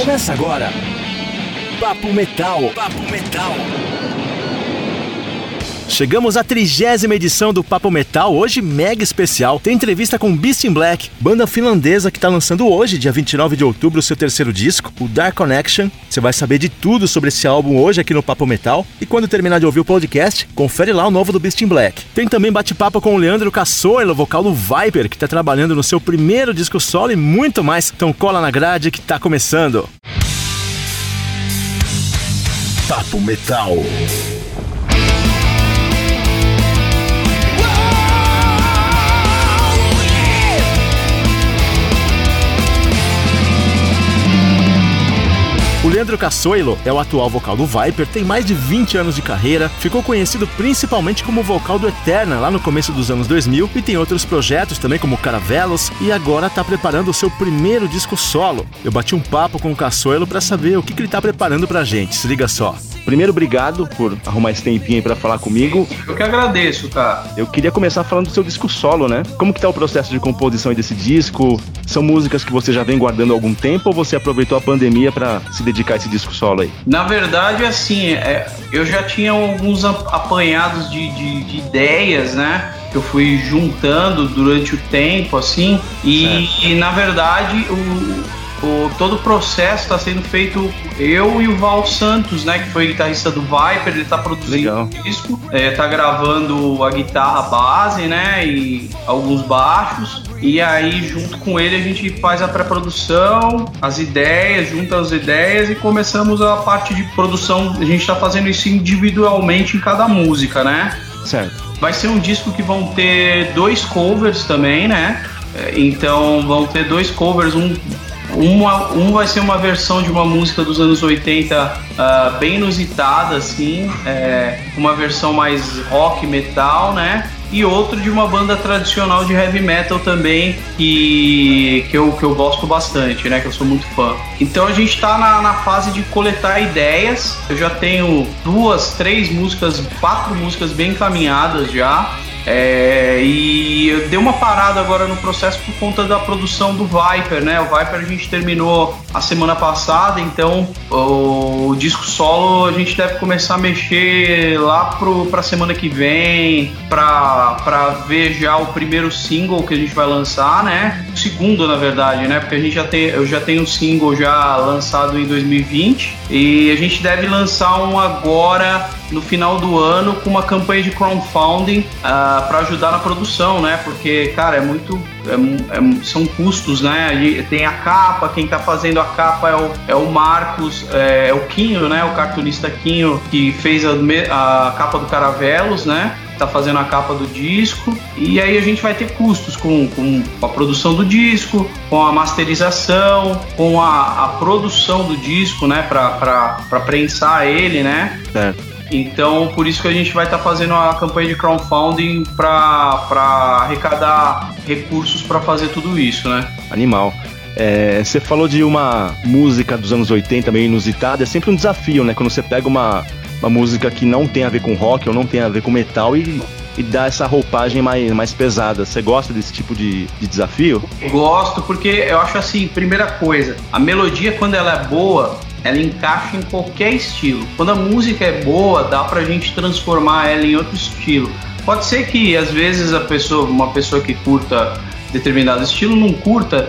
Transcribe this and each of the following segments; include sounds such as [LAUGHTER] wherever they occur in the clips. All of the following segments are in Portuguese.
Começa agora. Papo Metal. Papo Metal. Chegamos à trigésima edição do Papo Metal, hoje mega especial. Tem entrevista com Beast in Black, banda finlandesa que está lançando hoje, dia 29 de outubro, seu terceiro disco, o Dark Connection. Você vai saber de tudo sobre esse álbum hoje aqui no Papo Metal. E quando terminar de ouvir o podcast, confere lá o novo do Beast in Black. Tem também bate-papo com o Leandro Cassoilo, vocal do Viper, que está trabalhando no seu primeiro disco solo e muito mais. Então cola na grade que está começando. Papo Metal. O Leandro Cassoilo é o atual vocal do Viper, tem mais de 20 anos de carreira, ficou conhecido principalmente como vocal do Eterna lá no começo dos anos 2000 e tem outros projetos também como Caravelos e agora está preparando o seu primeiro disco solo. Eu bati um papo com o Cassoilo para saber o que, que ele está preparando pra gente, se liga só. Primeiro, obrigado por arrumar esse tempinho aí pra falar comigo. Eu que agradeço, cara. Eu queria começar falando do seu disco solo, né? Como que tá o processo de composição desse disco? São músicas que você já vem guardando há algum tempo ou você aproveitou a pandemia para se dedicar a esse disco solo aí? Na verdade, assim, é, eu já tinha alguns apanhados de, de, de ideias, né? que eu fui juntando durante o tempo, assim, e, e na verdade o, o, todo o processo está sendo feito eu e o Val Santos, né, que foi guitarrista do Viper, ele está produzindo o disco, é, tá gravando a guitarra base, né, e alguns baixos, e aí junto com ele a gente faz a pré-produção, as ideias, junta as ideias e começamos a parte de produção, a gente está fazendo isso individualmente em cada música, né? Certo. Vai ser um disco que vão ter dois covers também, né? É, então vão ter dois covers, um uma, um vai ser uma versão de uma música dos anos 80 uh, ah, bem inusitada, assim, é, uma versão mais rock metal, né? E outro de uma banda tradicional de heavy metal também, que, que, eu, que eu gosto bastante, né? Que eu sou muito fã. Então a gente tá na, na fase de coletar ideias. Eu já tenho duas, três músicas, quatro músicas bem encaminhadas já. É, e eu dei uma parada agora no processo por conta da produção do Viper, né? O Viper a gente terminou a semana passada, então o, disco solo a gente deve começar a mexer lá pro, pra semana que vem, pra, pra ver já o primeiro single que a gente vai lançar, né? O segundo, na verdade, né? Porque a gente já tem, eu já tenho um single já lançado em 2020 e a gente deve lançar um agora no final do ano com uma campanha de crowdfunding uh, ah, para ajudar na produção, né? Porque, cara, é muito. É, é, são custos, né? Tem a capa, quem tá fazendo a capa é o, é o Marcos, é, é o Quinho, né? O cartunista Quinho, que fez a, a capa do Caravelos, né? tá fazendo a capa do disco e aí a gente vai ter custos com, com a produção do disco, com a masterização, com a, a produção do disco, né, para prensar ele, né? Certo. Então, por isso que a gente vai estar tá fazendo a campanha de crowdfunding para arrecadar recursos para fazer tudo isso, né? Animal. É, você falou de uma música dos anos 80 meio inusitada, é sempre um desafio, né? Quando você pega uma, uma música que não tem a ver com rock ou não tem a ver com metal e, e dá essa roupagem mais, mais pesada. Você gosta desse tipo de, de desafio? Gosto, porque eu acho assim, primeira coisa, a melodia quando ela é boa, ela encaixa em qualquer estilo. Quando a música é boa, dá pra gente transformar ela em outro estilo. Pode ser que às vezes a pessoa, uma pessoa que curta determinado estilo não curta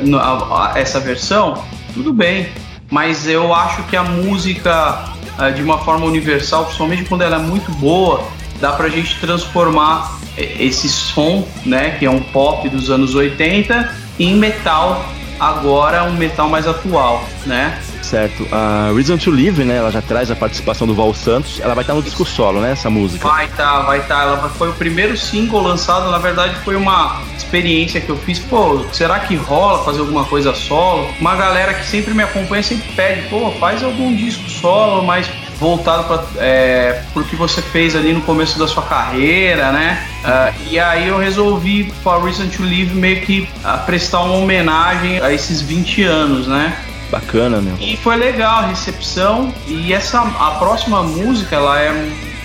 essa versão, tudo bem. Mas eu acho que a música eh, de uma forma universal, principalmente quando ela é muito boa, dá pra gente transformar eh, esse som, né, que é um pop dos anos 80, em metal agora um metal mais atual, né? Certo. A Reason to Live, né? Ela já traz a participação do Val Santos. Ela vai estar no disco solo, né? Essa música. Vai estar, tá, vai estar. Tá. Ela foi o primeiro single lançado. Na verdade, foi uma experiência que eu fiz. Pô, será que rola fazer alguma coisa solo? Uma galera que sempre me acompanha sempre pede, pô, faz algum disco solo, mas voltado para é, o que você fez ali no começo da sua carreira, né? Uh, e aí eu resolvi, for Reason to Live, meio que uh, prestar uma homenagem a esses 20 anos, né? Bacana, meu. E foi legal a recepção. E essa a próxima música, ela é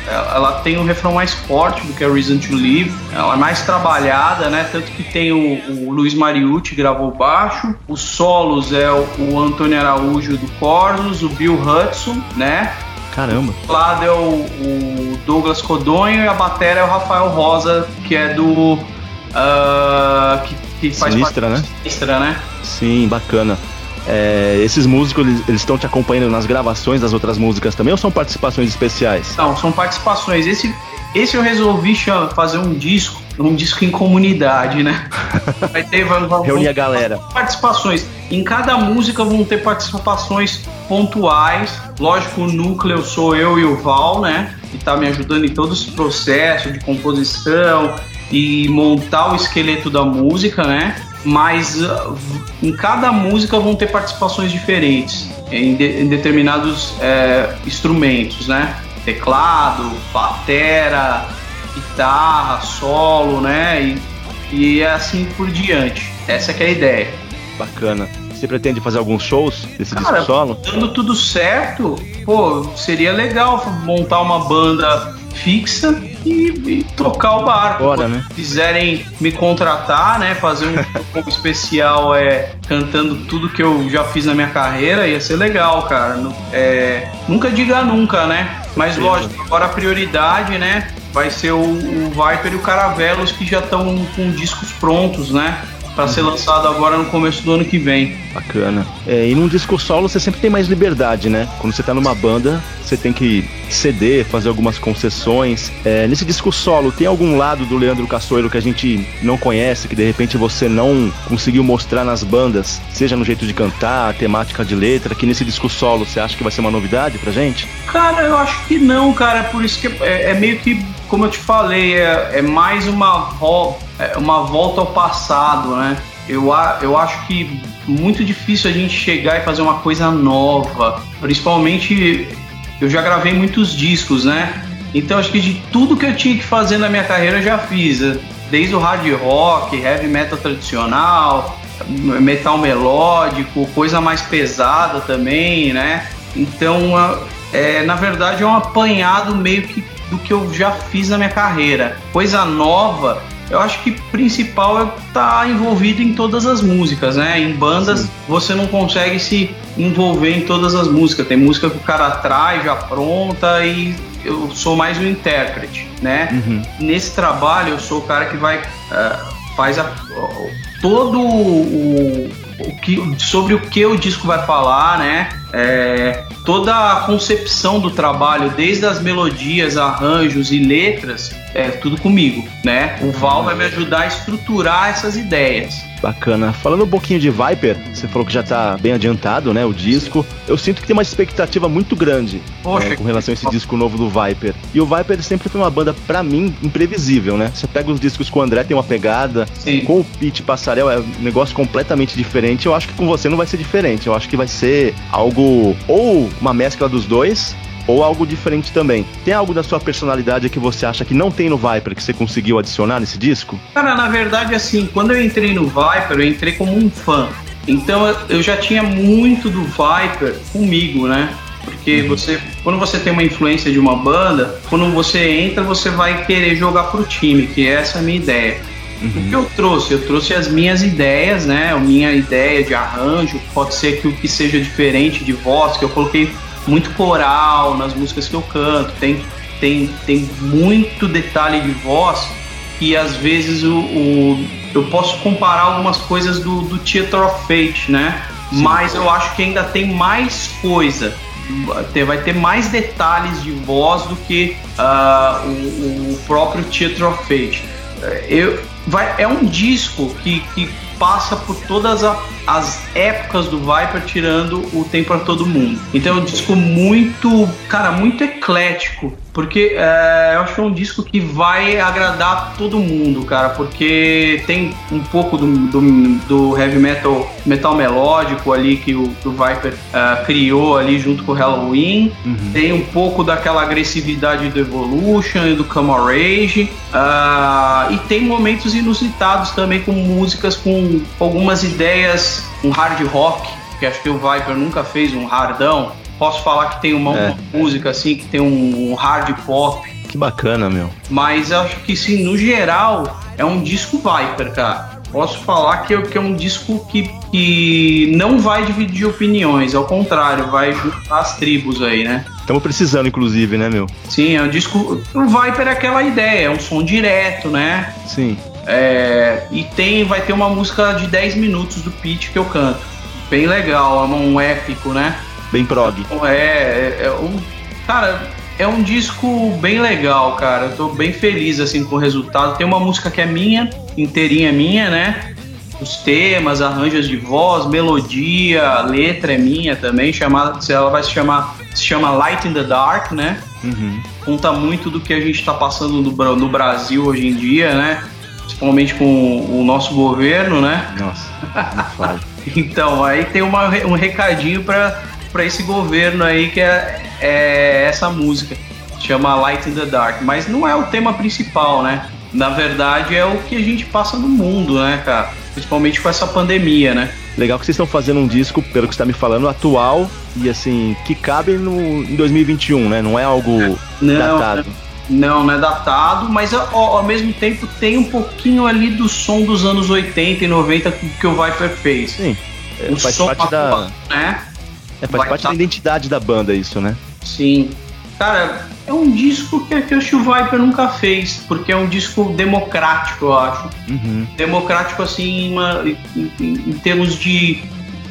ela tem um refrão mais forte do que a Reason to Live, ela é mais trabalhada, né? Tanto que tem o, o Luiz Mariucci gravou baixo, os solos é o, o Antônio Araújo do Cornos, o Bill Hudson, né? Caramba. O lado é o, o, Douglas Codonho e a bateria é o Rafael Rosa, que é do. Uh, que, que faz Sinistra, né? Sinistra, né? Sim, bacana. É, esses músicos, eles estão te acompanhando nas gravações das outras músicas também ou são participações especiais? Não, são participações. Esse, esse eu resolvi fazer um disco, um disco em comunidade, né? [LAUGHS] Vai ter, vamos, vamos, Reunir a galera. Participações. Em cada música vão ter participações pontuais. Lógico, o núcleo sou eu e o Val, né? Que tá me ajudando em todo esse processo de composição e montar o esqueleto da música, né? Mas uh, em cada música vão ter participações diferentes em, de, em determinados é, instrumentos, né? Teclado, batera, guitarra, solo, né? E, e é assim por diante. Essa é, é a ideia. Bacana. Você pretende fazer alguns shows desse Cara, disco solo? Dando tudo certo, pô, seria legal montar uma banda fixa e, e tocar o barco. Bora, né? quiserem me contratar, né? Fazer um, [LAUGHS] um especial é, cantando tudo que eu já fiz na minha carreira, ia ser legal, cara. É, nunca diga nunca, né? Mas Sim. lógico, agora a prioridade, né? Vai ser o, o Viper e o Caravelos que já estão com discos prontos, né? Para ser lançado agora no começo do ano que vem. Bacana. É, e num disco solo você sempre tem mais liberdade, né? Quando você tá numa banda, você tem que ceder, fazer algumas concessões. É, nesse disco solo, tem algum lado do Leandro Cassoeiro que a gente não conhece, que de repente você não conseguiu mostrar nas bandas, seja no jeito de cantar, temática de letra, que nesse disco solo você acha que vai ser uma novidade pra gente? Cara, eu acho que não, cara. Por isso que é, é meio que, como eu te falei, é, é mais uma é uma volta ao passado, né? Eu, eu acho que muito difícil a gente chegar e fazer uma coisa nova. Principalmente, eu já gravei muitos discos, né? Então acho que de tudo que eu tinha que fazer na minha carreira eu já fiz. Desde o hard rock, heavy metal tradicional, metal melódico, coisa mais pesada também, né? Então, é, na verdade, é um apanhado meio que do que eu já fiz na minha carreira. Coisa nova, eu acho que principal é estar tá envolvido em todas as músicas, né? Em bandas Sim. você não consegue se envolver em todas as músicas. Tem música que o cara traz já pronta e eu sou mais um intérprete, né? Uhum. Nesse trabalho eu sou o cara que vai uh, faz a, todo o, o que, sobre o que o disco vai falar, né? É, toda a concepção do trabalho, desde as melodias, arranjos e letras, é tudo comigo, né? O Val vai me ajudar a estruturar essas ideias. Bacana. Falando um pouquinho de Viper, você falou que já tá bem adiantado, né? O disco. Eu sinto que tem uma expectativa muito grande Poxa, né, com relação a esse disco novo do Viper. E o Viper sempre foi uma banda, para mim, imprevisível, né? Você pega os discos com o André, tem uma pegada. Sim. Com o Pete Passarel é um negócio completamente diferente. Eu acho que com você não vai ser diferente. Eu acho que vai ser algo ou uma mescla dos dois, ou algo diferente também. Tem algo da sua personalidade que você acha que não tem no Viper que você conseguiu adicionar nesse disco? Cara, na verdade, assim, quando eu entrei no Viper, eu entrei como um fã. Então eu já tinha muito do Viper comigo, né? Porque uhum. você, quando você tem uma influência de uma banda, quando você entra, você vai querer jogar pro time, que essa é a minha ideia. Uhum. O que eu trouxe? Eu trouxe as minhas ideias, né? A minha ideia de arranjo, pode ser que o que seja diferente de voz, que eu coloquei muito coral nas músicas que eu canto, tem, tem, tem muito detalhe de voz e às vezes o, o eu posso comparar algumas coisas do, do Theater of Fate, né? Sim. Mas eu acho que ainda tem mais coisa. Vai ter mais detalhes de voz do que uh, o, o, próprio Theater of Fate. Eu, vai, é um disco que, que passa por todas a, as épocas do Viper, tirando o Tempo para Todo Mundo. Então é um disco muito, cara, muito eclético porque é, eu acho que é um disco que vai agradar todo mundo, cara, porque tem um pouco do, do, do heavy metal, metal melódico ali que o, que o Viper uh, criou ali junto com o Halloween, uhum. tem um pouco daquela agressividade do Evolution e do Camel Rage, uh, e tem momentos inusitados também com músicas com algumas ideias, um hard rock, que acho que o Viper nunca fez um hardão, Posso falar que tem uma, é. música assim, que tem um, um hard pop Que bacana, meu. Mas acho que sim, no geral, é um disco Viper, cara. Posso falar que, que é um disco que, que não vai dividir opiniões, ao contrário, vai juntar as tribos aí, né? Estamos precisando, inclusive, né, meu? Sim, é um disco. O Viper é aquela ideia, é um som direto, né? Sim. É, e tem, vai ter uma música de 10 minutos do Pete que eu canto. Bem legal, é um épico, né? Bem prog. É, é, é um. Cara, é um disco bem legal, cara. Eu tô bem feliz assim com o resultado. Tem uma música que é minha, inteirinha minha, né? Os temas, arranjos de voz, melodia, letra é minha também, chamada, ela vai se chamar, se chama Light in the Dark, né? Uhum. Conta muito do que a gente está passando no, no Brasil hoje em dia, né? Principalmente com o nosso governo, né? Nossa, não [LAUGHS] então, aí tem uma, um recadinho para para esse governo aí que é, é essa música, chama Light in the Dark, mas não é o tema principal, né? Na verdade é o que a gente passa no mundo, né, cara? Principalmente com essa pandemia, né? Legal que vocês estão fazendo um disco, pelo que você está me falando, atual e assim, que cabe no, em 2021, né? Não é algo não, datado. Não, não é datado, mas ao, ao, mesmo tempo tem um pouquinho ali do som dos anos 80 e 90 que o Viper fez. Sim. O faz som parte da. Né? É, faz parte tá... da identidade da banda isso, né? Sim. Cara, é um disco que, que o Viper nunca fez, porque é um disco democrático, eu acho. Uhum. Democrático, assim, uma, em, em, termos de,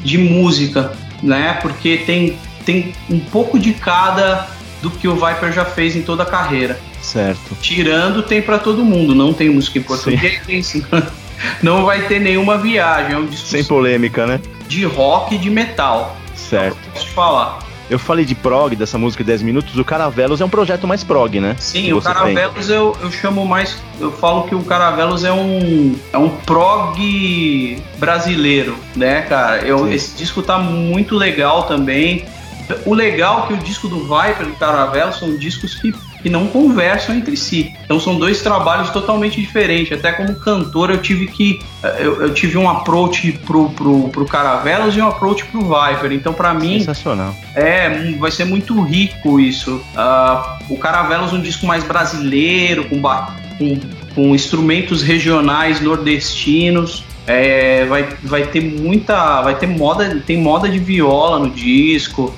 de música, né? Porque tem, tem um pouco de cada do que o Viper já fez em toda a carreira. Certo. Tirando tem para todo mundo, não tem música em português, [LAUGHS] não vai ter nenhuma viagem. É um disco Sem polêmica, né? De rock e de metal. Certo. Posso te falar. Eu falei de prog, dessa música 10 minutos, o Caravelos é um projeto mais prog, né? Sim, o Caravelos eu, eu chamo mais. Eu falo que o Caravelos é um. é um prog brasileiro, né, cara? Eu, esse disco tá muito legal também. O legal é que o disco do Viper e do Caravelos são discos que que não conversam entre si. Então são dois trabalhos totalmente diferentes. Até como cantor eu tive que eu, eu tive um approach pro, pro, pro Caravelos e um approach pro Viper. Então para mim sensacional. É, vai ser muito rico isso. Uh, o Caravelos é um disco mais brasileiro com, com, com instrumentos regionais nordestinos. É, vai, vai ter muita. Vai ter moda. Tem moda de viola no disco.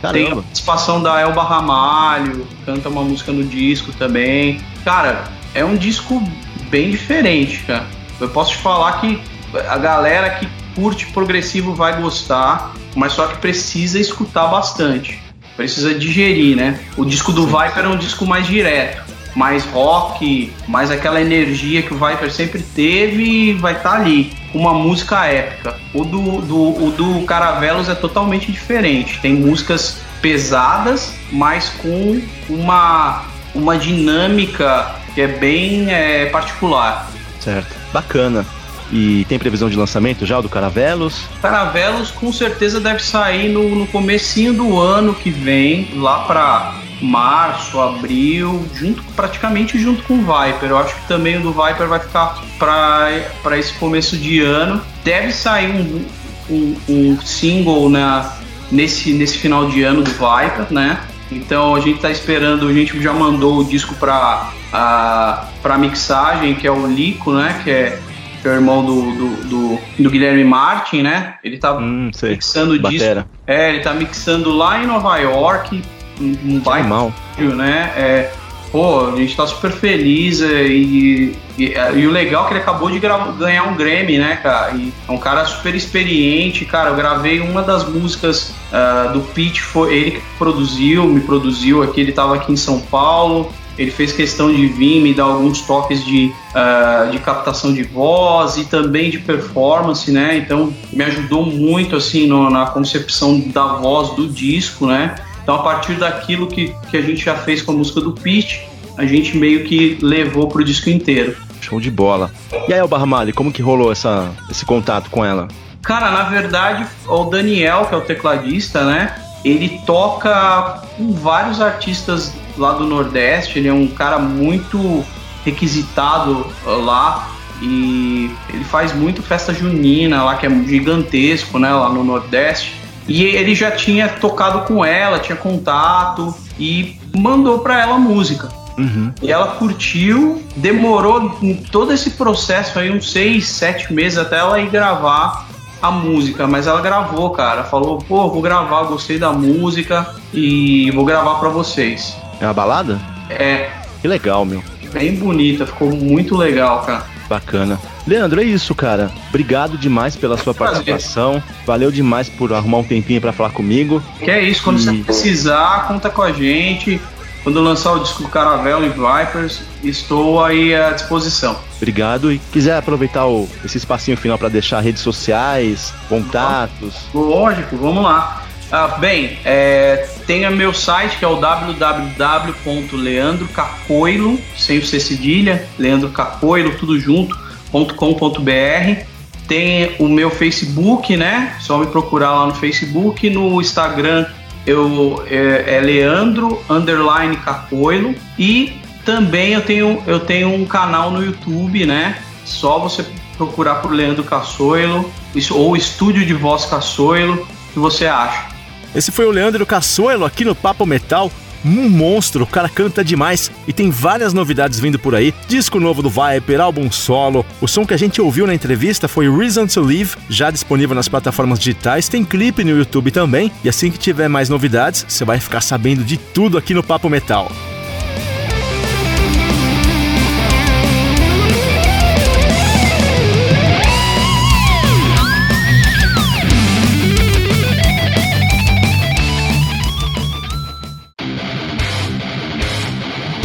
Caramba. Tem a participação da Elba Ramalho, canta uma música no disco também. Cara, é um disco bem diferente, cara. Eu posso te falar que a galera que curte progressivo vai gostar, mas só que precisa escutar bastante. Precisa digerir, né? O disco do Viper é um disco mais direto, mais rock, mais aquela energia que o Viper sempre teve vai estar tá ali uma música épica. O do, do, o do Caravelos é totalmente diferente. Tem músicas pesadas, mas com uma, uma dinâmica que é bem é, particular. Certo. Bacana. E tem previsão de lançamento já do Caravelos? Caravelos com certeza deve sair no, no comecinho do ano que vem, lá para março, abril, junto praticamente junto com o Viper. Eu acho que também o do Viper vai ficar para esse começo de ano. Deve sair um, um, um, single na, nesse, nesse final de ano do Viper, né? Então a gente está esperando, a gente já mandou o disco para para mixagem, que é o Lico, né? Que é, que é o irmão do, do, do, do, Guilherme Martin, né? Ele tá hum, mixando o disco. É, ele tá mixando lá em Nova York, um baita mal. né? É, pô, a gente tá super feliz é, e, e, é, e, o legal é que ele acabou de ganhar um Grammy, né, cara? E é um cara super experiente, cara. Eu gravei uma das músicas uh, do Pete, foi ele que produziu, me produziu aqui. Ele tava aqui em São Paulo. Ele fez questão de vir me dar alguns toques de, uh, de captação de voz e também de performance, né? Então me ajudou muito assim no, na concepção da voz do disco, né? Então, a partir daquilo que, que a gente já fez com a música do Pete, a gente meio que levou pro disco inteiro. Show de bola. E aí, o Barmali, como que rolou essa, esse contato com ela? Cara, na verdade, o Daniel, que é o tecladista, né? Ele toca com vários artistas lá do Nordeste. Ele é um cara muito requisitado lá e ele faz muito festa junina lá, que é gigantesco, né? Lá no Nordeste. E ele já tinha tocado com ela, tinha contato e mandou para ela música. Uhum. E ela curtiu, demorou todo esse processo aí, uns seis, sete meses até ela ir gravar a música, mas ela gravou, cara. Falou, pô, vou gravar, gostei da música e vou gravar para vocês. É uma balada? É. Que legal, meu. Bem bonita, ficou muito legal, cara. Bacana. Leandro, é isso, cara. Obrigado demais pela sua participação. Valeu demais por arrumar um tempinho para falar comigo. Que é isso, quando e... você precisar, conta com a gente. Quando lançar o disco Caravel e Vipers, estou aí à disposição. Obrigado. E quiser aproveitar o, esse espacinho final para deixar redes sociais, contatos. Lógico, vamos lá. Ah, bem, é, tem o meu site que é o www.leandrocacoilo, sem o C cedilha, Leandro Cacoilo, tudo junto, .com.br. Tem o meu Facebook, né? Só me procurar lá no Facebook. No Instagram eu, é, é Leandro underline Cacoilo. E também eu tenho, eu tenho um canal no YouTube, né? Só você procurar por Leandro Caçoilo ou Estúdio de Voz Caçoilo, que você acha. Esse foi o Leandro Caçoilo aqui no Papo Metal. Um monstro, o cara canta demais e tem várias novidades vindo por aí. Disco novo do Viper, álbum solo. O som que a gente ouviu na entrevista foi Reason to Live, já disponível nas plataformas digitais. Tem clipe no YouTube também. E assim que tiver mais novidades, você vai ficar sabendo de tudo aqui no Papo Metal.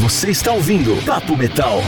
Você está ouvindo Papo Metal.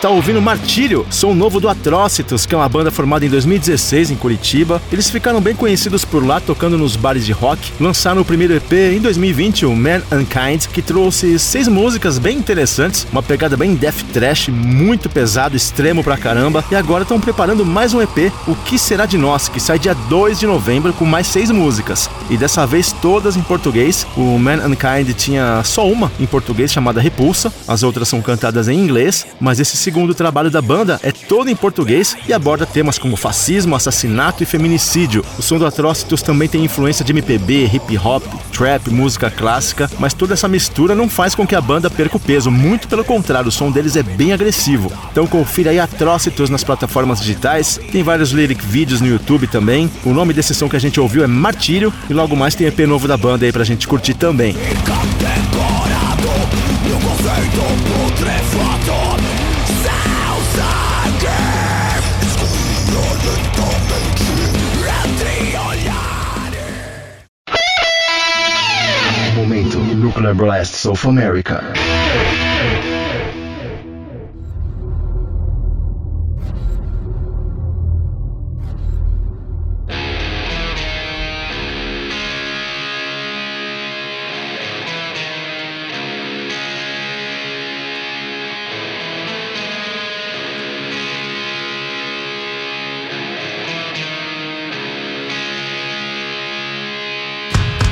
Está ouvindo Martírio, som novo do Atrocitus, que é uma banda formada em 2016 em Curitiba. Eles ficaram bem conhecidos por lá, tocando nos bares de rock. Lançaram o primeiro EP em 2020, o Man Unkind, que trouxe seis músicas bem interessantes, uma pegada bem death trash, muito pesado, extremo pra caramba. E agora estão preparando mais um EP, O Que Será de Nós, que sai dia 2 de novembro com mais seis músicas. E dessa vez todas em português. O Man Unkind tinha só uma em português chamada Repulsa, as outras são cantadas em inglês, mas esse segundo trabalho da banda é todo em português e aborda temas como fascismo, assassinato e feminicídio. O som do Atrocitus também tem influência de MPB, hip hop, trap, música clássica, mas toda essa mistura não faz com que a banda perca o peso, muito pelo contrário, o som deles é bem agressivo. Então confira aí Atrocitus nas plataformas digitais, tem vários lyric vídeos no YouTube também. O nome desse som que a gente ouviu é Martírio e logo mais tem EP novo da banda aí pra gente curtir também. Nuclear Blasts of America.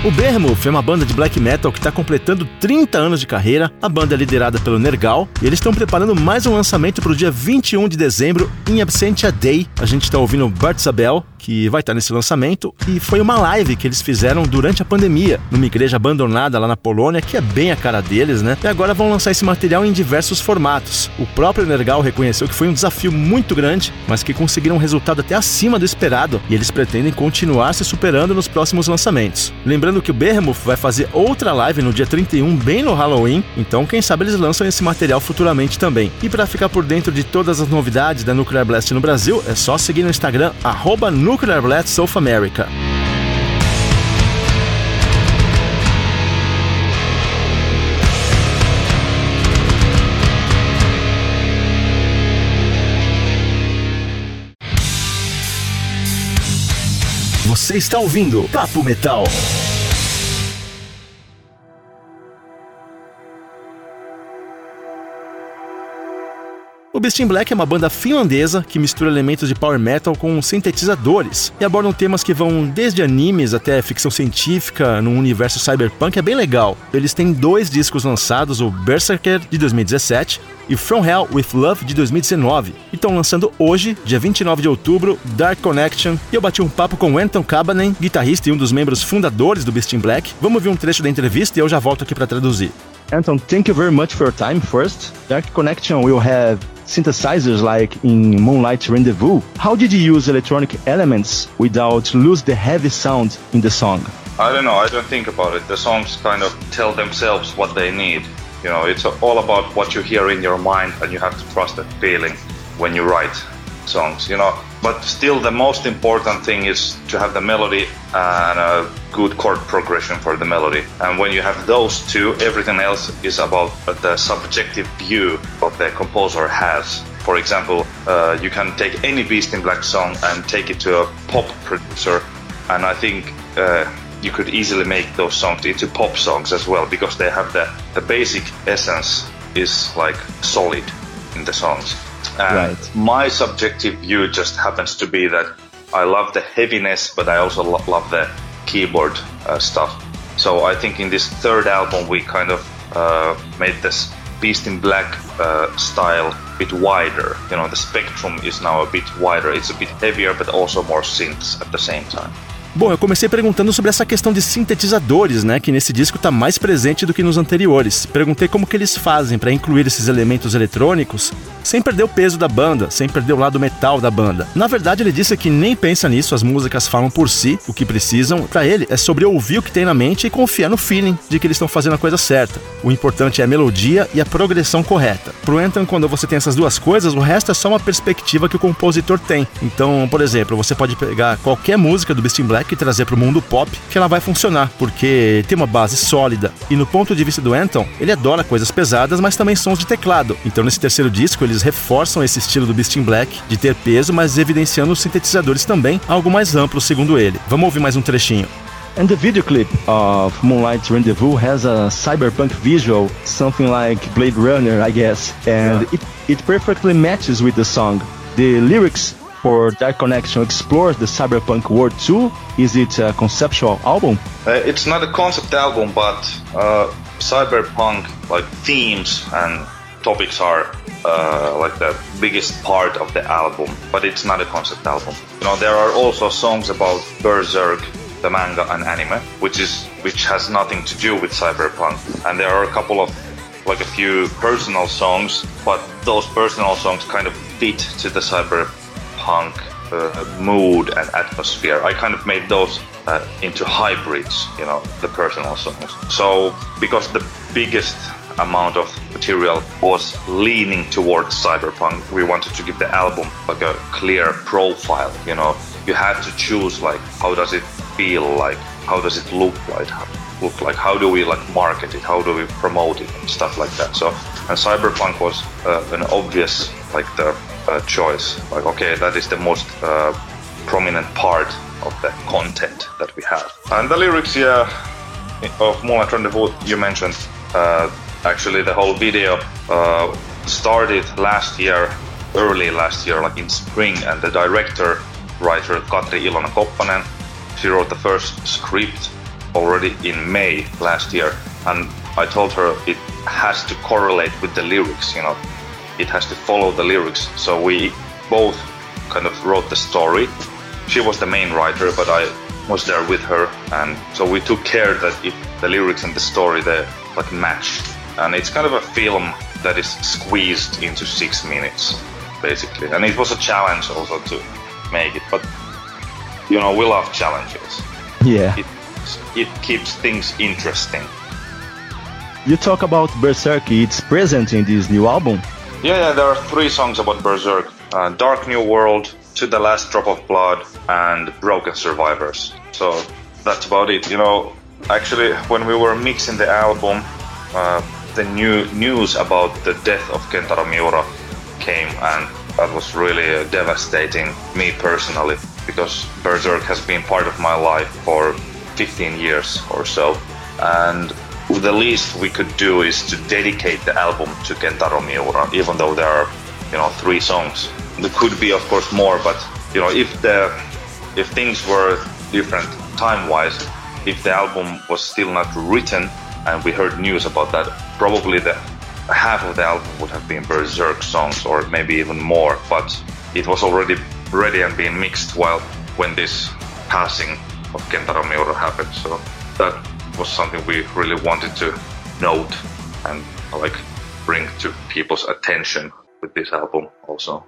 O Behemoth é uma banda de black metal que está completando 30 anos de carreira. A banda é liderada pelo Nergal e eles estão preparando mais um lançamento para o dia 21 de dezembro em Absentia Day. A gente está ouvindo Bert Sabel, que vai estar nesse lançamento, e foi uma live que eles fizeram durante a pandemia, numa igreja abandonada lá na Polônia, que é bem a cara deles, né? E agora vão lançar esse material em diversos formatos. O próprio Nergal reconheceu que foi um desafio muito grande, mas que conseguiram um resultado até acima do esperado, e eles pretendem continuar se superando nos próximos lançamentos. Lembrando que o Behemoth vai fazer outra live no dia 31, bem no Halloween, então quem sabe eles lançam esse material futuramente também. E para ficar por dentro de todas as novidades da Nuclear Blast no Brasil, é só seguir no Instagram, arroba Nuclear Blast South America. Você está ouvindo Papo Metal. O Beast in Black é uma banda finlandesa que mistura elementos de power metal com sintetizadores e abordam temas que vão desde animes até ficção científica num universo cyberpunk, é bem legal. Eles têm dois discos lançados, o Berserker de 2017 e From Hell with Love de 2019. E estão lançando hoje, dia 29 de outubro, Dark Connection. E eu bati um papo com Anton Kabanen, guitarrista e um dos membros fundadores do Beast in Black. Vamos ver um trecho da entrevista e eu já volto aqui para traduzir. Anton, thank you very much for your time first. Dark Connection will have synthesizers like in Moonlight Rendezvous. How did you use electronic elements without lose the heavy sound in the song? I don't know. I don't think about it. The songs kind of tell themselves what they need. You know, it's all about what you hear in your mind, and you have to trust that feeling when you write songs. You know, but still, the most important thing is to have the melody and a good chord progression for the melody. And when you have those two, everything else is about the subjective view of the composer has. For example, uh, you can take any Beast in Black song and take it to a pop producer, and I think. Uh, you could easily make those songs into pop songs as well because they have the the basic essence is like solid in the songs. And right. my subjective view just happens to be that I love the heaviness, but I also lo- love the keyboard uh, stuff. So I think in this third album we kind of uh, made this Beast in Black uh, style a bit wider. You know, the spectrum is now a bit wider. It's a bit heavier, but also more synths at the same time. Bom, eu comecei perguntando sobre essa questão de sintetizadores, né, que nesse disco está mais presente do que nos anteriores. Perguntei como que eles fazem para incluir esses elementos eletrônicos sem perder o peso da banda, sem perder o lado metal da banda. Na verdade, ele disse que nem pensa nisso, as músicas falam por si o que precisam. Para ele é sobre ouvir o que tem na mente e confiar no feeling de que eles estão fazendo a coisa certa. O importante é a melodia e a progressão correta. Pro Anton, quando você tem essas duas coisas, o resto é só uma perspectiva que o compositor tem. Então, por exemplo, você pode pegar qualquer música do Beast in Black e trazer para o mundo pop, que ela vai funcionar, porque tem uma base sólida. E no ponto de vista do Anton, ele adora coisas pesadas, mas também sons de teclado. Então, nesse terceiro disco, eles eles reforçam esse estilo do Beast in Black de ter peso, mas evidenciando os sintetizadores também, algo mais amplo, segundo ele. Vamos ouvir mais um trechinho. And the video clip of Moonlight Rendezvous has a cyberpunk visual, something like Blade Runner, I guess, and yeah. it, it perfectly matches with the song. The lyrics for Dark Connection explores the cyberpunk world too. Is it a conceptual album? Uh, it's not a concept album, but uh, cyberpunk like themes and topics are uh, like the biggest part of the album, but it's not a concept album. You know, there are also songs about Berserk, the manga and anime, which is which has nothing to do with cyberpunk, and there are a couple of like a few personal songs, but those personal songs kind of fit to the cyberpunk uh, mood and atmosphere. I kind of made those uh, into hybrids, you know, the personal songs. So because the biggest amount of material was leaning towards cyberpunk. We wanted to give the album like a clear profile. You know, you had to choose like how does it feel like, how does it look like, look like, how do we like market it, how do we promote it, and stuff like that. So, and cyberpunk was uh, an obvious like the uh, choice. Like, okay, that is the most uh, prominent part of the content that we have. And the lyrics, yeah, of Moonlight Rendezvous you mentioned. Uh, Actually, the whole video uh, started last year, early last year, like in spring, and the director, writer Katri Ilona Koppanen, she wrote the first script already in May last year, and I told her it has to correlate with the lyrics, you know, it has to follow the lyrics. So we both kind of wrote the story. She was the main writer, but I was there with her, and so we took care that if the lyrics and the story they like match and it's kind of a film that is squeezed into six minutes, basically. And it was a challenge also to make it, but you know, we love challenges. Yeah. It, it keeps things interesting. You talk about Berserk, it's present in this new album. Yeah, yeah there are three songs about Berserk uh, Dark New World, To the Last Drop of Blood, and Broken Survivors. So that's about it. You know, actually, when we were mixing the album, uh, the new news about the death of Kentaro Miura came, and that was really uh, devastating me personally because Berserk has been part of my life for 15 years or so, and the least we could do is to dedicate the album to Kentaro Miura, even though there are you know three songs. There could be, of course, more, but you know if the if things were different time-wise, if the album was still not written and we heard news about that, probably the half of the album would have been Berserk songs or maybe even more. But it was already ready and being mixed while when this passing of Kentaro Miura happened. So that was something we really wanted to note and like bring to people's attention with this album also.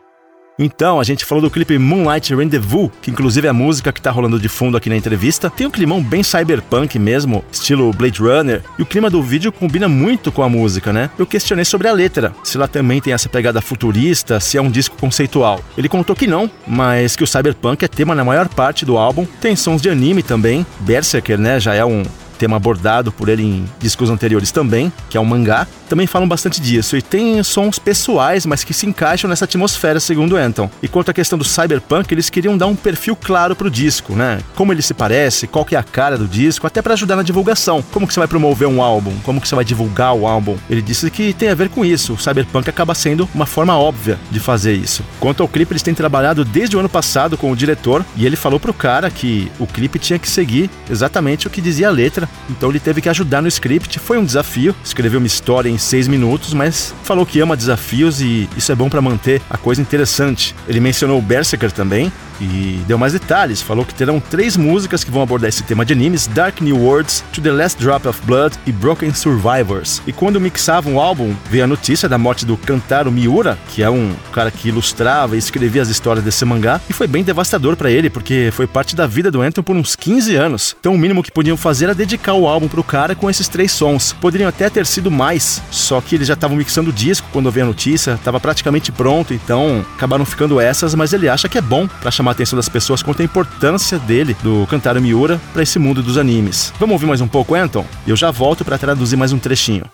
Então, a gente falou do clipe Moonlight Rendezvous, que inclusive é a música que tá rolando de fundo aqui na entrevista. Tem um climão bem cyberpunk mesmo, estilo Blade Runner, e o clima do vídeo combina muito com a música, né? Eu questionei sobre a letra, se ela também tem essa pegada futurista, se é um disco conceitual. Ele contou que não, mas que o cyberpunk é tema na maior parte do álbum. Tem sons de anime também, Berserker, né? Já é um tema abordado por ele em discos anteriores também, que é um mangá, também falam bastante disso. E tem sons pessoais, mas que se encaixam nessa atmosfera, segundo Anton. E quanto à questão do cyberpunk, eles queriam dar um perfil claro pro disco, né? Como ele se parece, qual que é a cara do disco, até para ajudar na divulgação. Como que você vai promover um álbum? Como que você vai divulgar o álbum? Ele disse que tem a ver com isso. O cyberpunk acaba sendo uma forma óbvia de fazer isso. Quanto ao clipe, eles têm trabalhado desde o ano passado com o diretor e ele falou pro cara que o clipe tinha que seguir exatamente o que dizia a letra então ele teve que ajudar no script. Foi um desafio, escreveu uma história em seis minutos, mas falou que ama desafios e isso é bom para manter a coisa interessante. Ele mencionou o Berserker também, e deu mais detalhes. Falou que terão três músicas que vão abordar esse tema de animes: Dark New Worlds, To the Last Drop of Blood e Broken Survivors. E quando mixavam o álbum, veio a notícia da morte do Kantaro Miura, que é um cara que ilustrava e escrevia as histórias desse mangá, e foi bem devastador para ele, porque foi parte da vida do Anton por uns 15 anos. Então o mínimo que podiam fazer era dedicar o álbum pro cara com esses três sons. Poderiam até ter sido mais, só que eles já estavam mixando o disco quando veio a notícia, estava praticamente pronto, então acabaram ficando essas, mas ele acha que é bom para chamar chamar a atenção das pessoas quanto à importância dele, do Kantaro Miura, para esse mundo dos animes. Vamos ouvir mais um pouco, Anton? Eu já volto para traduzir mais um trechinho.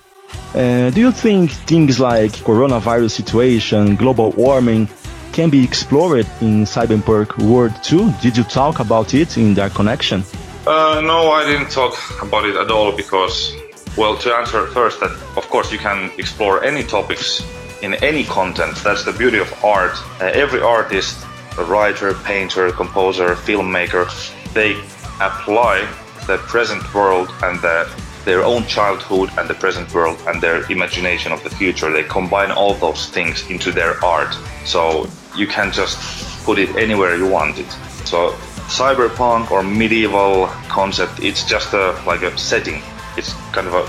Uh, do you think things like coronavirus situation, global warming can be explored in Cyberpunk World 2? Did you talk about it in Dark Connection? Uh, no, I didn't talk about it at all because, well, to answer first, that of course you can explore any topics in any content. That's the beauty of art. Uh, every artist a writer, painter, composer, filmmaker, they apply the present world and the, their own childhood and the present world and their imagination of the future. They combine all those things into their art. So you can just put it anywhere you want it. So cyberpunk or medieval concept, it's just a like a setting. It's kind of a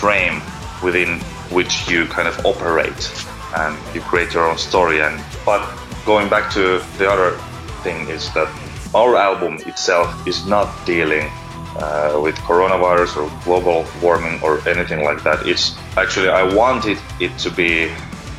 frame within which you kind of operate and you create your own story and but going back to the other thing is that our album itself is not dealing uh, with coronavirus or global warming or anything like that. It's actually I wanted it to be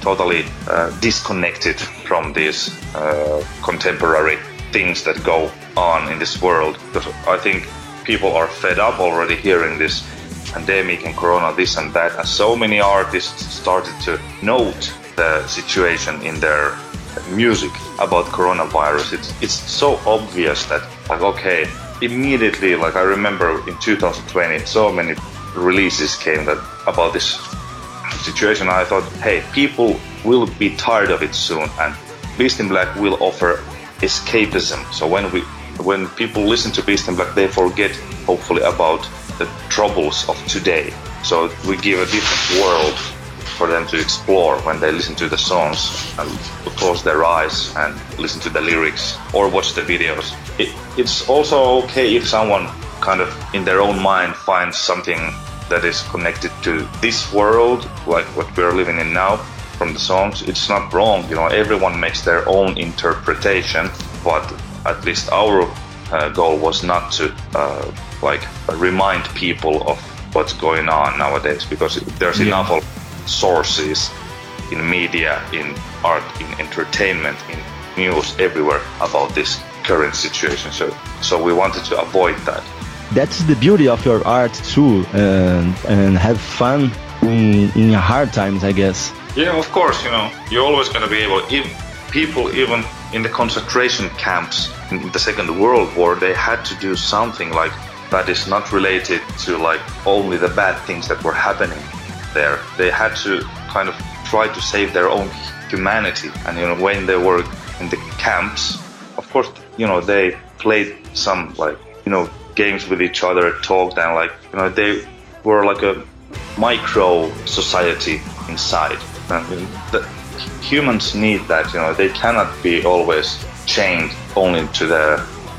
totally uh, disconnected from these uh, contemporary things that go on in this world because I think people are fed up already hearing this pandemic and corona this and that and so many artists started to note the situation in their music about coronavirus. It's it's so obvious that like okay, immediately like I remember in 2020, so many releases came that about this situation. I thought, hey, people will be tired of it soon, and Beast in Black will offer escapism. So when we when people listen to Beast in Black, they forget hopefully about the troubles of today. So we give a different world for them to explore when they listen to the songs and close their eyes and listen to the lyrics or watch the videos. It, it's also okay if someone kind of in their own mind finds something that is connected to this world, like what we're living in now from the songs. It's not wrong, you know, everyone makes their own interpretation, but at least our uh, goal was not to uh, like remind people of what's going on nowadays because there's yeah. enough of sources in media, in art, in entertainment, in news everywhere about this current situation. So, so we wanted to avoid that. That's the beauty of your art too, and and have fun in, in hard times, I guess. Yeah, of course. You know, you're always going to be able. If people, even in the concentration camps in the Second World War, they had to do something like that is not related to like only the bad things that were happening there. They had to kind of try to save their own humanity. And you know, when they were in the camps, of course, you know, they played some like you know games with each other, talked, and like you know, they were like a micro society inside. And the, humans need that. You know, they cannot be always chained only to the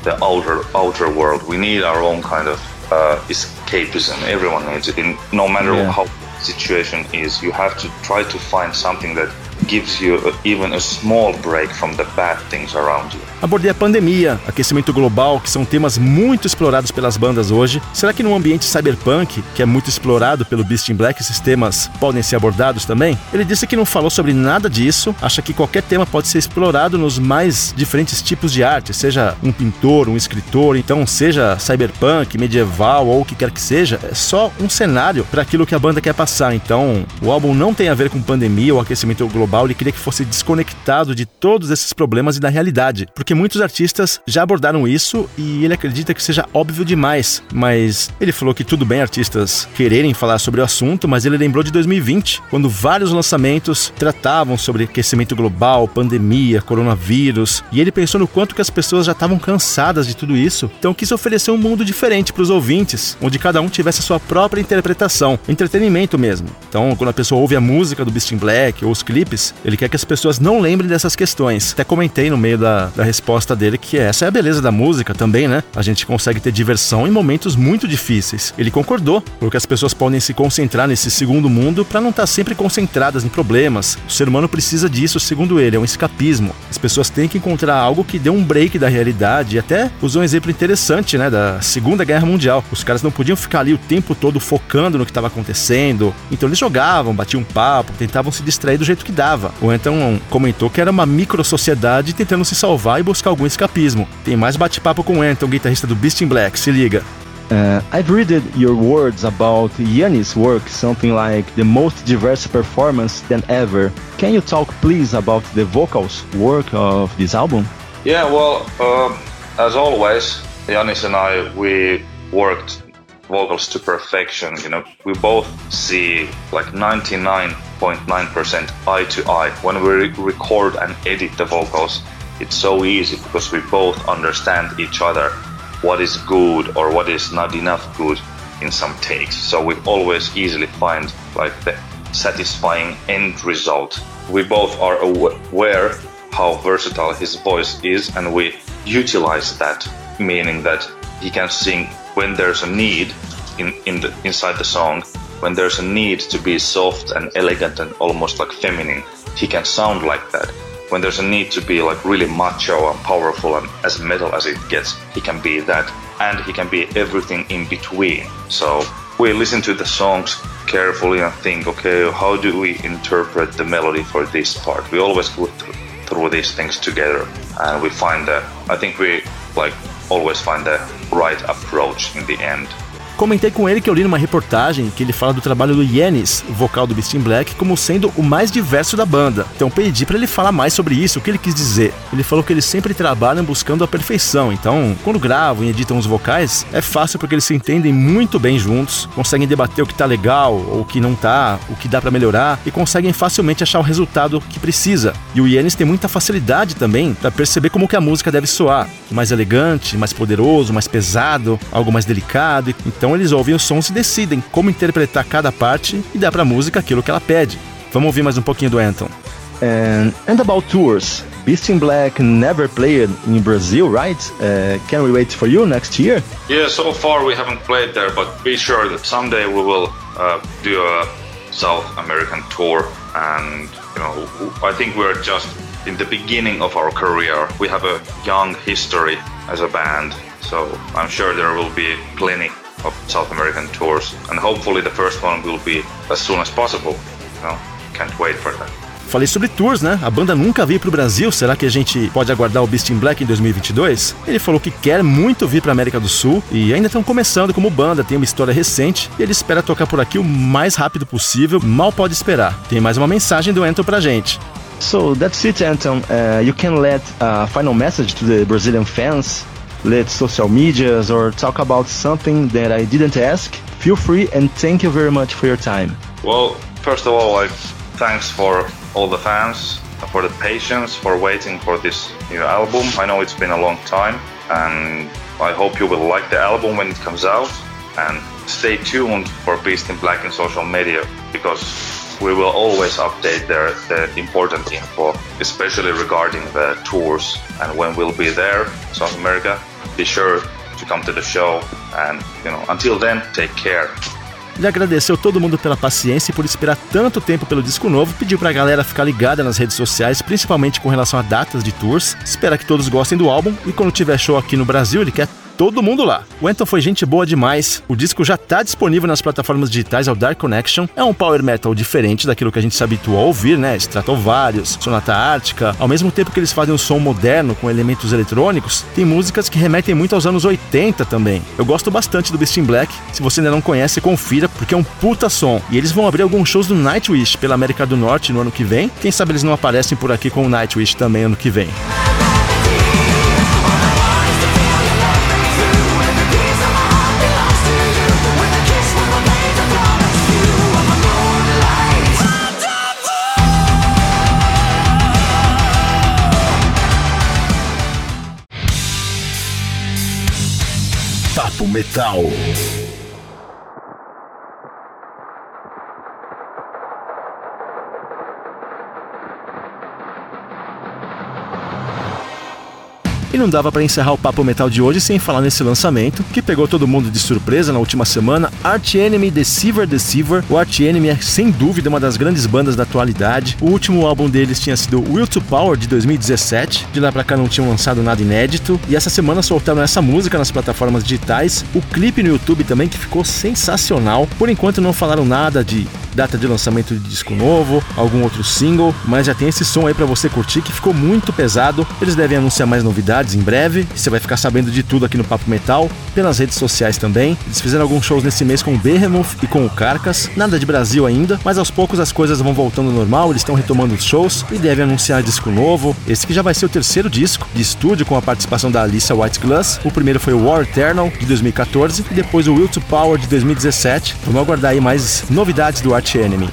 the outer outer world. We need our own kind of uh, escapism. Everyone needs it. In, no matter yeah. how situation is, you have to try to find something that gives you even a small break from the bad things around you. Abordei a pandemia, aquecimento global, que são temas muito explorados pelas bandas hoje. Será que num ambiente cyberpunk, que é muito explorado pelo Beast in Black, esses temas podem ser abordados também? Ele disse que não falou sobre nada disso, acha que qualquer tema pode ser explorado nos mais diferentes tipos de arte, seja um pintor, um escritor, então seja cyberpunk, medieval ou o que quer que seja, é só um cenário para aquilo que a banda quer passar. Então, o álbum não tem a ver com pandemia ou aquecimento global global, ele queria que fosse desconectado de todos esses problemas e da realidade, porque muitos artistas já abordaram isso e ele acredita que seja óbvio demais. Mas ele falou que tudo bem artistas quererem falar sobre o assunto, mas ele lembrou de 2020, quando vários lançamentos tratavam sobre aquecimento global, pandemia, coronavírus, e ele pensou no quanto que as pessoas já estavam cansadas de tudo isso, então quis oferecer um mundo diferente para os ouvintes, onde cada um tivesse a sua própria interpretação, entretenimento mesmo. Então, quando a pessoa ouve a música do Beast in Black ou os clipes, ele quer que as pessoas não lembrem dessas questões. Até comentei no meio da, da resposta dele que essa é a beleza da música também, né? A gente consegue ter diversão em momentos muito difíceis. Ele concordou, porque as pessoas podem se concentrar nesse segundo mundo para não estar tá sempre concentradas em problemas. O ser humano precisa disso, segundo ele, é um escapismo. As pessoas têm que encontrar algo que dê um break da realidade. E até usou um exemplo interessante, né, da Segunda Guerra Mundial. Os caras não podiam ficar ali o tempo todo focando no que estava acontecendo. Então eles jogavam, batiam papo, tentavam se distrair do jeito que dava. O Anton comentou que era uma micro sociedade tentando se salvar e buscar algum escapismo. Tem mais bate-papo com o Anton, guitarrista do Beast in Black. Se liga. Uh, I've read your words about Yannis' work, something like the most diverse performance than ever. Can you talk, please, about the vocals work of this album? Yeah, well, uh, as always, Yannis and I we worked vocals to perfection. You know, we both see like 99.9% eye to eye. When we record and edit the vocals, it's so easy because we both understand each other what is good or what is not enough good in some takes. So we always easily find like the satisfying end result. We both are aware how versatile his voice is and we utilize that meaning that he can sing when there's a need in, in the, inside the song, when there's a need to be soft and elegant and almost like feminine, he can sound like that. When there's a need to be like really macho and powerful and as metal as it gets, he can be that. And he can be everything in between. So we listen to the songs carefully and think, okay, how do we interpret the melody for this part? We always go through, through these things together and we find that, I think we like always find the right approach in the end. Comentei com ele que eu li numa reportagem que ele fala do trabalho do Yannis, vocal do Beast in Black, como sendo o mais diverso da banda. Então pedi para ele falar mais sobre isso, o que ele quis dizer. Ele falou que eles sempre trabalham buscando a perfeição, então quando gravam e editam os vocais, é fácil porque eles se entendem muito bem juntos, conseguem debater o que tá legal ou o que não tá, o que dá para melhorar e conseguem facilmente achar o resultado que precisa. E o Yannis tem muita facilidade também para perceber como que a música deve soar, mais elegante, mais poderoso, mais pesado, algo mais delicado. Então então eles ouvem os sons e decidem como interpretar cada parte e dá pra música aquilo que ela pede. Vamos ouvir mais um pouquinho do Anton. And, and about tours, Beast in Black never played in Brazil, right? Uh, can we wait for you next year? Yeah, so far we haven't played there, but be sure that someday we will uh, do a South American tour. And you know, I think we're just in the beginning of our career. We have a young history as a band, so I'm sure there will be plenty of South American tours, and hopefully the first one will be as soon as possible. You know, can't wait for that. Falei sobre tours, né? A banda nunca veio pro Brasil. Será que a gente pode aguardar o Beast in Black em 2022? Ele falou que quer muito vir pra América do Sul e ainda estão começando como banda, tem uma história recente e ele espera tocar por aqui o mais rápido possível. Mal pode esperar. Tem mais uma mensagem do Anton pra gente. So that's it, Anton. Uh, you can let a final message to the Brazilian fans let social medias or talk about something that I didn't ask, feel free and thank you very much for your time. Well, first of all, like thanks for all the fans for the patience, for waiting for this new album. I know it's been a long time, and I hope you will like the album when it comes out. And stay tuned for Beast in Black in social media because we will always update their, the important info, especially regarding the tours and when we'll be there, South America. Be sure to come to the show, and you know, until then, take care. Ele agradeceu todo mundo pela paciência e por esperar tanto tempo pelo disco novo, pediu pra galera ficar ligada nas redes sociais, principalmente com relação a datas de tours. Espera que todos gostem do álbum e quando tiver show aqui no Brasil, ele quer todo mundo lá. O Anton foi gente boa demais. O disco já está disponível nas plataformas digitais, é o Dark Connection. É um power metal diferente daquilo que a gente se habituou a ouvir, né? Stratovarius, Sonata Ártica. Ao mesmo tempo que eles fazem um som moderno com elementos eletrônicos, tem músicas que remetem muito aos anos 80 também. Eu gosto bastante do Beast in Black. Se você ainda não conhece, confira, porque é um puta som. E eles vão abrir alguns shows do Nightwish pela América do Norte no ano que vem. Quem sabe eles não aparecem por aqui com o Nightwish também ano que vem. Papo Metal. E não dava para encerrar o Papo Metal de hoje sem falar nesse lançamento, que pegou todo mundo de surpresa na última semana, Arch Enemy Deceiver Deceiver. O Arch Enemy é sem dúvida uma das grandes bandas da atualidade. O último álbum deles tinha sido Will to Power de 2017. De lá pra cá não tinham lançado nada inédito. E essa semana soltaram essa música nas plataformas digitais, o clipe no YouTube também que ficou sensacional. Por enquanto não falaram nada de data de lançamento de disco novo, algum outro single, mas já tem esse som aí para você curtir que ficou muito pesado. Eles devem anunciar mais novidades em breve, você vai ficar sabendo de tudo aqui no Papo Metal, pelas redes sociais também. Eles fizeram alguns shows nesse mês com o Behemoth e com o Carcass, nada de Brasil ainda, mas aos poucos as coisas vão voltando ao normal, eles estão retomando os shows e devem anunciar disco novo. Esse que já vai ser o terceiro disco de estúdio com a participação da Alissa White Glass. O primeiro foi o War Eternal de 2014 e depois o Will to Power de 2017. Vamos aguardar aí mais novidades do Arch Enemy.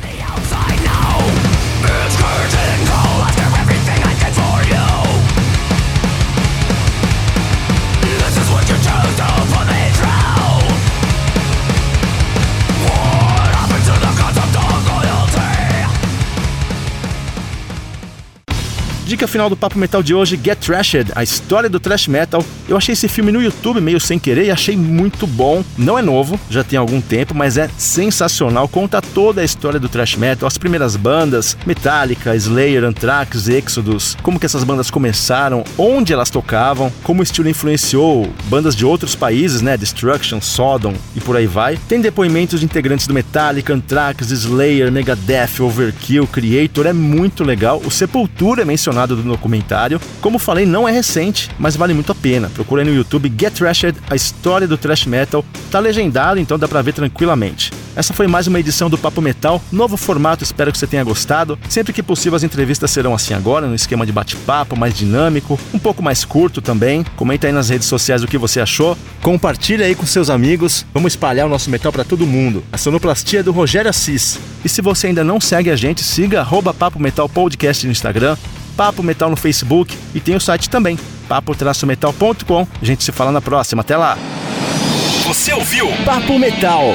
Dica final do Papo Metal de hoje, Get Trashed, a história do thrash metal. Eu achei esse filme no YouTube meio sem querer e achei muito bom. Não é novo, já tem algum tempo, mas é sensacional. Conta toda a história do thrash metal, as primeiras bandas, Metallica, Slayer, Anthrax, Exodus, como que essas bandas começaram, onde elas tocavam, como o estilo influenciou bandas de outros países, né, Destruction, Sodom e por aí vai. Tem depoimentos de integrantes do Metallica, Anthrax, Slayer, Megadeth, Overkill, Creator, é muito legal. O Sepultura é mencionado do documentário. Como falei, não é recente, mas vale muito a pena. Procure no YouTube Get Trashed, a história do thrash metal. Tá legendado, então dá pra ver tranquilamente. Essa foi mais uma edição do Papo Metal, novo formato, espero que você tenha gostado. Sempre que possível as entrevistas serão assim agora, no esquema de bate-papo, mais dinâmico, um pouco mais curto também. Comenta aí nas redes sociais o que você achou. Compartilha aí com seus amigos. Vamos espalhar o nosso metal para todo mundo. A sonoplastia é do Rogério Assis. E se você ainda não segue a gente, siga Papo Metal Podcast no Instagram, Papo Metal no Facebook e tem o site também, papo-metal.com. A gente se fala na próxima. Até lá. Você ouviu Papo Metal.